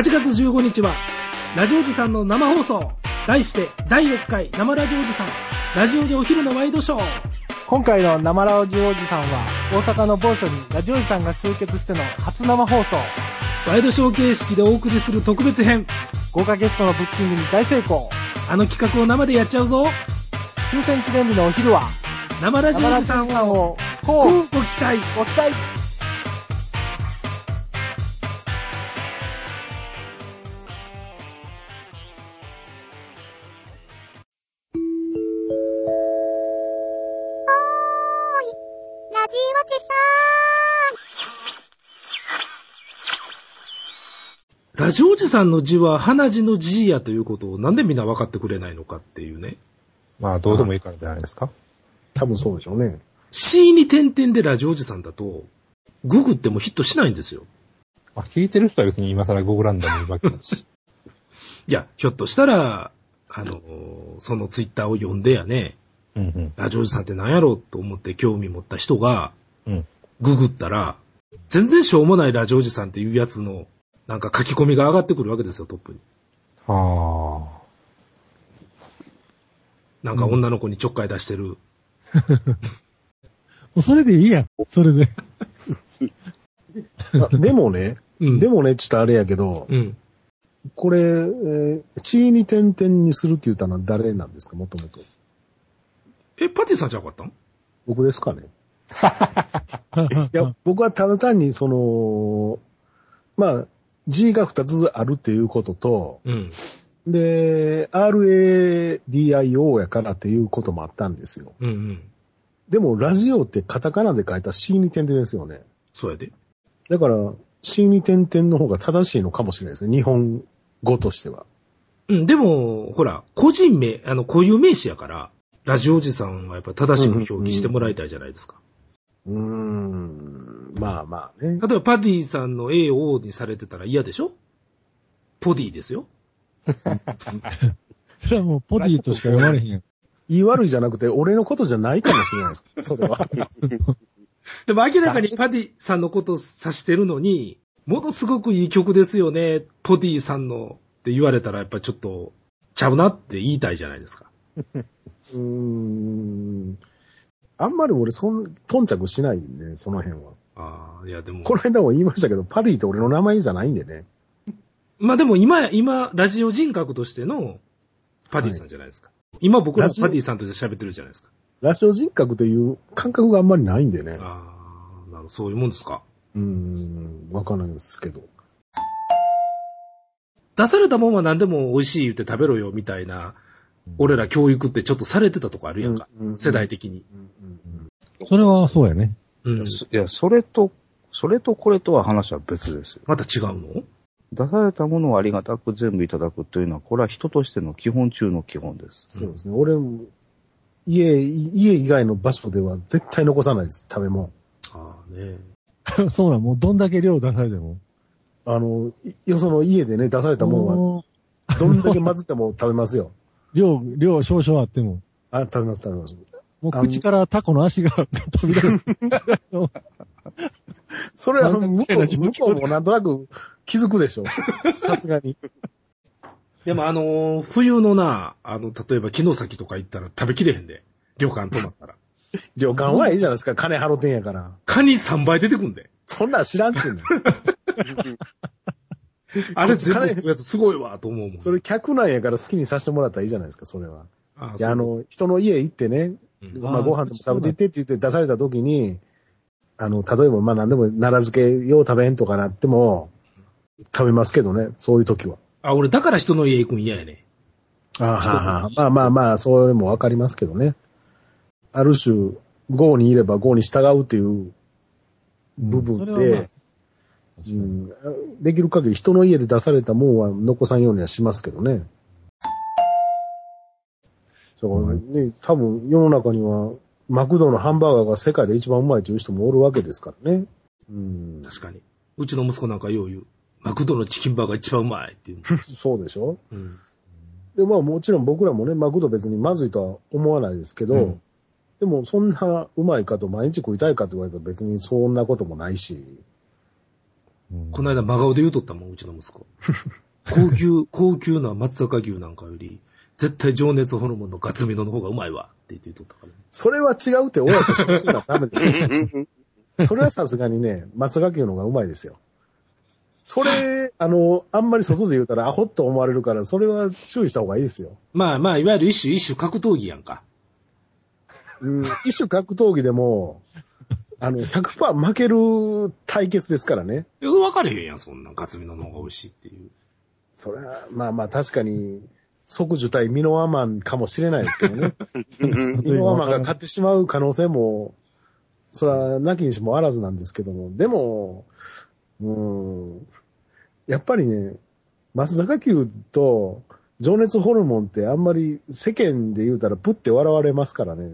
8月15日は、ラジオジさんの生放送。題して、第6回生ラジオジさん、ラジオジお昼のワイドショー。今回の生ラジオおじさんは、大阪の某所にラジオおじさんが集結しての初生放送。ワイドショー形式でお送りする特別編。豪華ゲストのブッキングに大成功。あの企画を生でやっちゃうぞ。終戦記念日のお昼は、生ラジオジさんを、を、ここうご期待。う、ご期待。ラジオジさんの字は鼻字の字やということをなんでみんな分かってくれないのかっていうね。まあ、どうでもいいからじゃないですか。多分そうでしょうね。C に点々でラジオジさんだと、ググってもヒットしないんですよ。まあ、聞いてる人は別に今更ゴーグランダムにいるわけだし。いや、ひょっとしたら、あの、そのツイッターを読んでやね、うんうん。ラジオジさんって何やろうと思って興味持った人が、うん。ググったら、全然しょうもないラジオジさんっていうやつの、なんか書き込みが上がってくるわけですよ、トップに。はなんか女の子にちょっかい出してる。もうそれでいいやん。それで。あでもね、うん。でもね、ちょっとあれやけど、うん。これ、えー、地に点々にするって言ったのは誰なんですか、もともと。え、パティさんじゃなかったん？僕ですかね。いや、僕はただ単に、その、まあ、G が2つあるっていうことと、うん。で、RADIO やからっていうこともあったんですよ。うんうん。でも、ラジオってカタカナで書いた C に点々ですよね。そうやで。だから、C に点々の方が正しいのかもしれないですね。日本語としては。うん、でも、ほら、個人名、あの、固有名詞やから、ラジオおじさんはやっぱ正しく表記してもらいたいじゃないですか。うーん、まあまあね。例えば、パディさんの A を O にされてたら嫌でしょ？ポディですよ。それはもうポディとしか読まれへんやん。言い悪いじゃなくて、俺のことじゃないかもしれないです。それは。でも明らかにパディさんのことを指してるのに、ものすごくいい曲ですよね、ポディさんのって言われたらやっぱちょっとちゃうなって言いたいじゃないですか。うーん。あんまり俺、そん、頓着しないんで、その辺は。ああ、いやでも。この間も言いましたけど、パディって俺の名前じゃないんでね。まあでも今、今、ラジオ人格としてのパディさんじゃないですか。今僕らパディさんとして喋ってるじゃないですか。ラジオ人格という感覚があんまりないんでね。ああ、なるほど、そういうもんですか。うーん、わかんないですけど。出されたもんは何でも美味しい言って食べろよみたいな、俺ら教育ってちょっとされてたとこあるやんか。うんうんうん世代的に。それはそうやね。うん。いや、それと、それとこれとは話は別ですよ。また違うの？出されたものをありがたく全部いただくというのは、これは人としての基本中の基本です。そうですね。俺も、家、家以外の場所では絶対残さないです、食べ物。ああね。そうなん、もうどんだけ量出されても。あの、いよその家でね、出されたもんは、もどんだけ混ぜても食べますよ。う量、量少々あっても。あ、食べます、食べます。もう口からタコの足が飛び出る。それは、向こう、向こうもなんとなく気づくでしょ。さすがに。でもあのー冬のな、あの、例えば木の先とか行ったら食べきれへんで。旅館泊まったら。旅館はいいじゃないですか、金払ってんやから。カニ3倍出てくんで。そんなん知らんってんの。あれ全部食うやつすごいわ、と思うもん。それ客なんやから好きにさせてもらったらいいじゃないですか、それは。あいや、あ、の、人の家行ってね、うんまあご飯でも食べてってって言って出された時に、あの、例えばまあ何でも奈良漬けよう食べんとかなっても、食べますけどね、そういう時は。あ、俺だから人の家行くん嫌やね。あははまあまあまあ、それもわかりますけどね。ある種、豪にいれば豪に従うっていう部分で、まあうん、できる限り人の家で出されたもんは残さんようにはしますけどね。そうね、多分世の中には、マクドのハンバーガーが世界で一番うまいという人もおるわけですからね。うん、確かに。うちの息子なんかよう言う。マクドのチキンバーガー一番うまいっていう。そうでしょ？うん。で、まあもちろん僕らもね、マクド別にまずいとは思わないですけど、うんでもそんなうまいかと毎日食いたいかと言われたら別にそんなこともないし、うんこの間真顔で言うとったもん、うちの息子。高級、高級な松阪牛なんかより、絶対情熱ホルモンのガツミノの方がうまいわって言って言っとったからね。それは違うって親として教えならダメですよ。それはさすがにね、松阪牛の方がうまいですよ。それ、あの、あんまり外で言うたらアホっと思われるから、それは注意した方がいいですよ。まあまあ、いわゆる一種一種格闘技やんか。うん、一種格闘技でも、あの、100%負ける対決ですからね。いや、分かれへんやん、そんなん。ガツミノの方が美味しいっていう。それは、まあまあ確かに、即受対ミノワマンかもしれないですけどね。ミノワマンが勝ってしまう可能性も、それはなきにしもあらずなんですけども、でも、うん、やっぱりね、松坂牛と情熱ホルモンってあんまり世間で言うたらプって笑われますからね。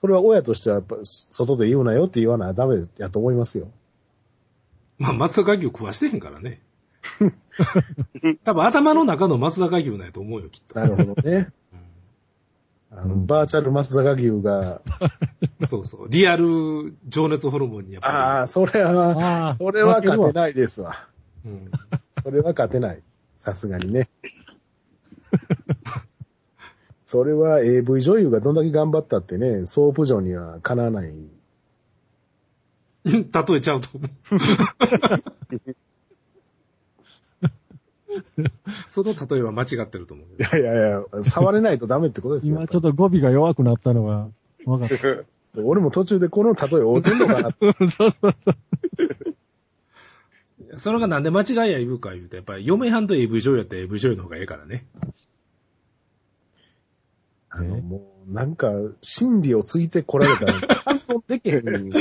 それは親としてはやっぱ外で言うなよって言わないとダメやと思いますよ。まあ、松阪牛食わしてへんからね。多分頭の中の松阪牛なんやと思うよ、きっと。なるほどね。あの、バーチャル松坂牛が、そうそう。リアル情熱ホルモンにやっぱり。ああ、それは、ああ、それは勝てないですわ。うんそれは勝てない。さすがにね。それは AV 女優がどんだけ頑張ったってね、ソープ嬢にはかなわない。例えちゃうと思う。その例えは間違ってると思うい。やいやいや、触れないとダメってことですよ。今ちょっと語尾が弱くなったのが分かった。俺も途中でこの例え合うてんのかなって。そうそうそう。それがなんで間違いや言うか言うと、やっぱり嫁はんと AV 女優やったら AV 女優の方がええからね。あの、もう、なんか、心理をついてこられたら、反応できへんのに、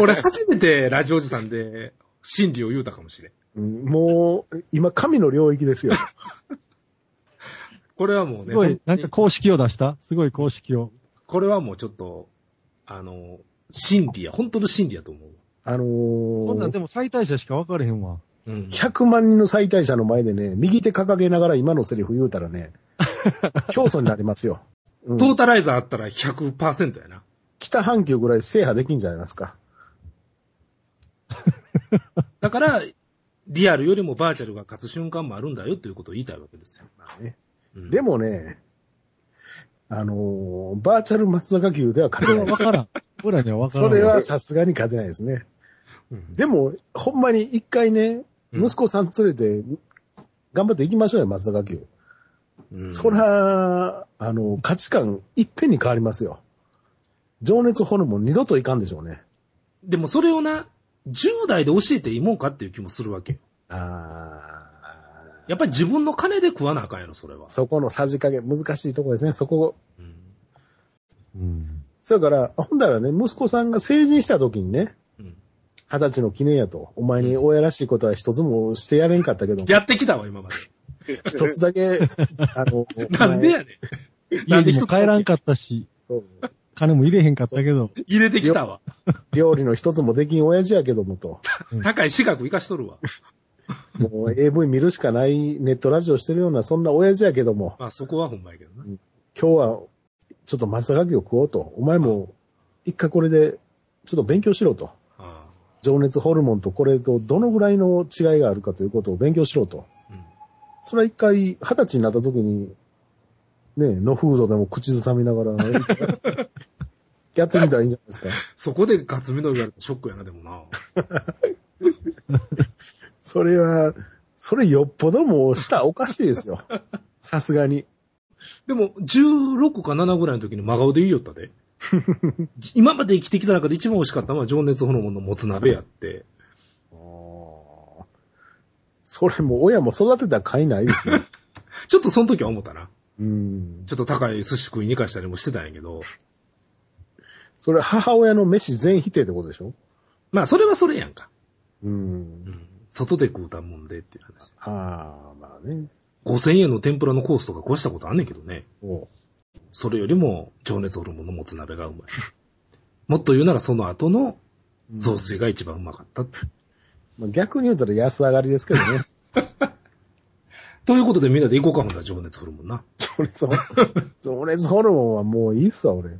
俺初めてラジオおじさんで真理を言うたかもしれん。うんもう、今、神の領域ですよ。これはもうね、すごい、なんか公式を出した？すごい公式を。これはもうちょっと、あの、真理や、本当の真理やと思う。あのそんなんーでも最大者しか分かれへんわ。うん。100万人の最大者の前でね、右手掲げながら今のセリフ言うたらね、競争になりますよ。うんトータライザーあったら100%やな。北半球ぐらい制覇できんじゃないですか。だから、リアルよりもバーチャルが勝つ瞬間もあるんだよっていうことを言いたいわけですよ。ねうんでもね、あのーバーチャル松坂牛では勝てない。は分からん。俺らには分からん。それはさすがに勝てないですね。うんでも、ほんまに一回ね、うん息子さん連れて、頑張って行きましょうよ、松坂牛。うんそら、あの、価値観いっぺんに変わりますよ。情熱ホルモン二度といかんでしょうね。でもそれをな、10代で教えていいもんかっていう気もするわけよ。あやっぱり自分の金で食わなあかんやろ、それはー。そこのさじ加減、難しいところですね。そこ、うんうん。それから、ほんだらね、息子さんが成人した時にね、うん二十歳の記念やと、お前に親らしいことは一つもしてやれんかったけど、やってきたわ、今まで。一つだけ、あの、なんでやねん。な家にも帰らんかったし、金も入れへんかったけど、入れてきたわ。料理の一つもできん親父やけどもと、高い資格生かしとるわ。もう AV 見るしかないネットラジオしてるような、そんな親父やけども、まあそこはほんまやけどな。今日はちょっと松坂牛を食おうと。お前も一回これでちょっと勉強しろと。あ情熱ホルモンとこれとどのぐらいの違いがあるかということを勉強しろと。それは一回二十歳になった時に、ね、ノフードでも口ずさみながら、やってみたらいいんじゃないですか。そこでガツミの言われたらショックやな、でもな。それは、それよっぽどもう舌おかしいですよ。さすがに。でも、16か7ぐらいの時に真顔で言いよったで。今まで生きてきた中で一番美味しかったのは情熱ホルモンのもつ鍋やって。それも親も育てた甲斐ないですね。ちょっとその時は思ったな。うん。ちょっと高い寿司食いに行かしたりもしてたんやけど。それ母親の飯全否定ってことでしょ？まあ、それはそれやんか。うんう。ん。外で食うたもんでっていう話。ああ、まあね。5000円の天ぷらのコースとか越したことあんねんけどね。おそれよりも情熱ホルモンのもつ鍋がうまい。もっと言うならその後の雑炊が一番うまかった。まあ、逆に言うたら安上がりですけどね。ということでみんなで行こうか、ほんだら情熱ホルモンな。情熱ホルモン。情熱ホルモンはもういいっすわ、俺。